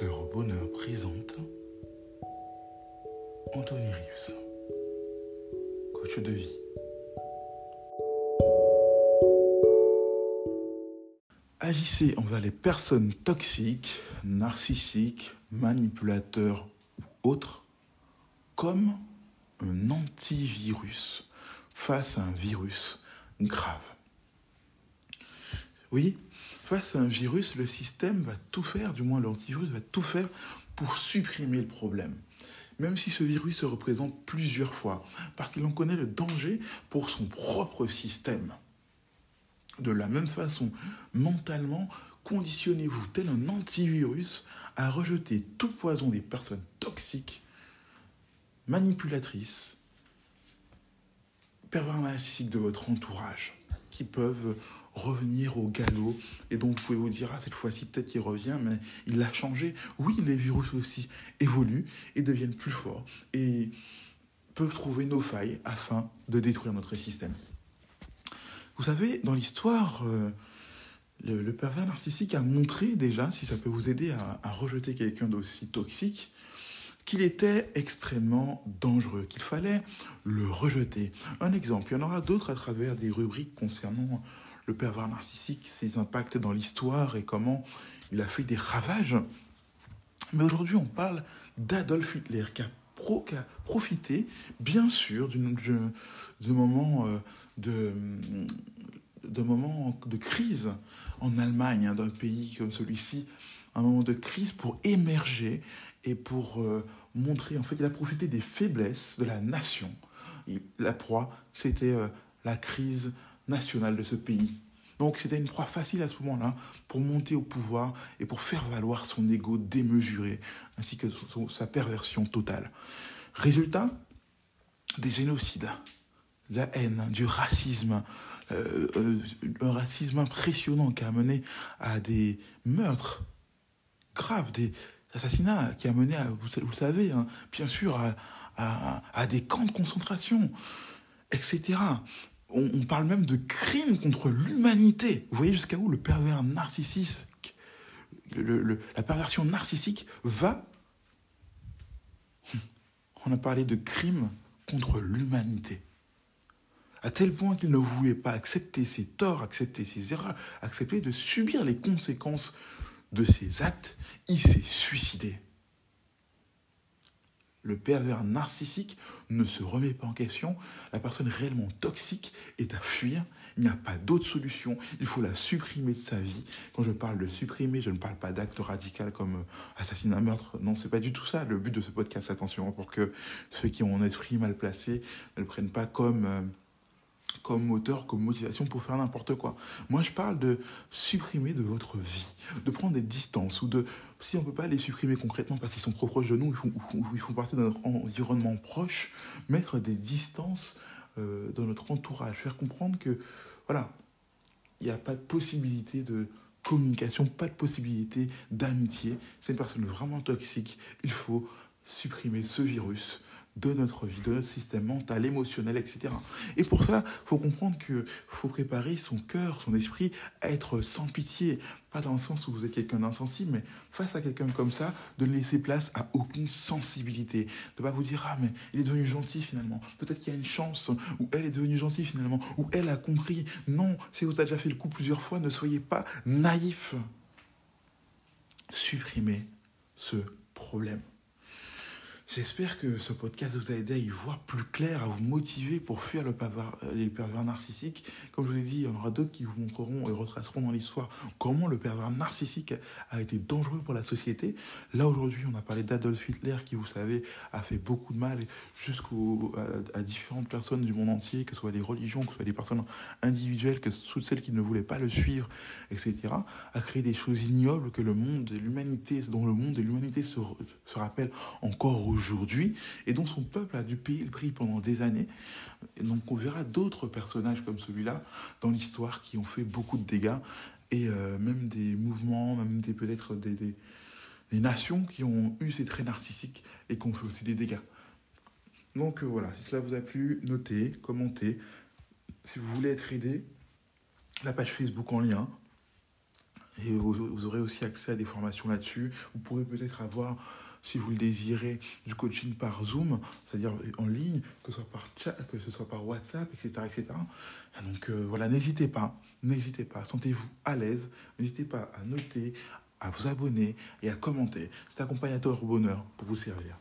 Au bonheur présente Anthony Rives, coach de vie. Agissez envers les personnes toxiques, narcissiques, manipulateurs ou autres comme un antivirus face à un virus grave. Oui, face à un virus, le système va tout faire, du moins l'antivirus va tout faire pour supprimer le problème. Même si ce virus se représente plusieurs fois, parce qu'il en connaît le danger pour son propre système. De la même façon, mentalement, conditionnez-vous tel un antivirus à rejeter tout poison des personnes toxiques, manipulatrices, pervers narcissiques de votre entourage, qui peuvent revenir au galop. Et donc vous pouvez vous dire, ah, cette fois-ci peut-être qu'il revient, mais il a changé. Oui, les virus aussi évoluent et deviennent plus forts et peuvent trouver nos failles afin de détruire notre système. Vous savez, dans l'histoire, euh, le, pervers narcissique a montré déjà, si ça peut vous aider à, à rejeter quelqu'un d'aussi toxique, qu'il était extrêmement dangereux, qu'il fallait le rejeter. Un exemple, il y en aura d'autres à travers des rubriques concernant le pervers narcissique, ses impacts dans l'histoire et comment il a fait des ravages. Mais aujourd'hui, on parle d'Adolf Hitler qui a, profité, bien sûr, d'un moment, euh, moment de crise en Allemagne, hein, d'un pays comme celui-ci, un moment de crise pour émerger et pour euh, montrer, en fait, il a profité des faiblesses de la nation. La proie, c'était euh, la crise nationale de ce pays. Donc c'était une proie facile à ce moment-là pour monter au pouvoir et pour faire valoir son ego démesuré, ainsi que sa perversion totale. Résultat, des génocides, de la haine, du racisme, euh, euh, un racisme impressionnant qui a mené à des meurtres graves, des assassinats qui a mené à, vous, le savez, hein, bien sûr, à des camps de concentration, etc on, parle même de crimes contre l'humanité. Vous voyez jusqu'à où le pervers narcissique, la perversion narcissique va? On a parlé de crimes contre l'humanité. À tel point qu'il ne voulait pas accepter ses torts, accepter ses erreurs, accepter de subir les conséquences de ses actes, il s'est suicidé le pervers narcissique ne se remet pas en question. La personne réellement toxique est à fuir. Il n'y a pas d'autre solution. Il faut la supprimer de sa vie. Quand je parle de supprimer, je ne parle pas d'acte radical comme euh, assassinat, meurtre. Non, c'est pas du tout ça le but de ce podcast. Attention, pour que ceux qui ont un esprit mal placé ne le prennent pas comme euh, comme moteur, comme motivation pour faire n'importe quoi. Moi, je parle de supprimer de votre vie, de prendre des distances, ou de, si on ne peut pas les supprimer concrètement parce qu'ils sont trop proches de nous, ils font, ils font partie de notre environnement proche, mettre des distances euh, dans notre entourage, faire comprendre que, voilà, il n'y a pas de possibilité de communication, pas de possibilité d'amitié. C'est une personne vraiment toxique. Il faut supprimer ce virus de notre vie, de notre système mental, émotionnel, etc. Et pour ça, il faut comprendre qu'il faut préparer son cœur, son esprit à être sans pitié. Pas dans le sens où vous êtes quelqu'un d'insensible, mais face à quelqu'un comme ça, de ne laisser place à aucune sensibilité. De ne pas vous dire, ah mais il est devenu gentil finalement. Peut-être qu'il y a une chance, ou elle est devenue gentille finalement, ou elle a compris. Non, si vous avez déjà fait le coup plusieurs fois, ne soyez pas naïf. Supprimez ce problème. J'espère que ce podcast vous a aidé à y voir plus clair, à vous motiver pour fuir le pervers, les pervers narcissiques. Comme je vous ai dit, il y en aura d'autres qui vous montreront et retraceront dans l'histoire comment le pervers narcissique a été dangereux pour la société. Là, aujourd'hui, on a parlé d'Adolf Hitler qui, vous savez, a fait beaucoup de mal jusqu'à à, différentes personnes du monde entier, que ce soit des religions, que ce soit des personnes individuelles, que soit celles qui ne voulaient pas le suivre, etc. A créé des choses ignobles que le monde et l'humanité, dont le monde et l'humanité se, se rappellent encore aujourd'hui aujourd'hui et dont son peuple a dû payer le prix pendant des années. Et donc on verra d'autres personnages comme celui-là dans l'histoire qui ont fait beaucoup de dégâts et euh, même des mouvements, même des peut-être des, nations qui ont eu ces traits narcissiques et qui ont fait aussi des dégâts. Donc euh, voilà, si cela vous a plu, notez, commentez. Si vous voulez être aidé, la page Facebook en lien. Et vous aurez aussi accès à des formations là-dessus. Vous pourrez peut-être avoir si vous le désirez, du coaching par Zoom, c'est-à-dire en ligne, que ce soit par chat, que ce soit par WhatsApp, etc. etc. Donc euh, voilà, n'hésitez pas, n'hésitez pas, sentez-vous à l'aise, n'hésitez pas à noter, à vous abonner et à commenter. C'est accompagnateur au bonheur pour vous servir.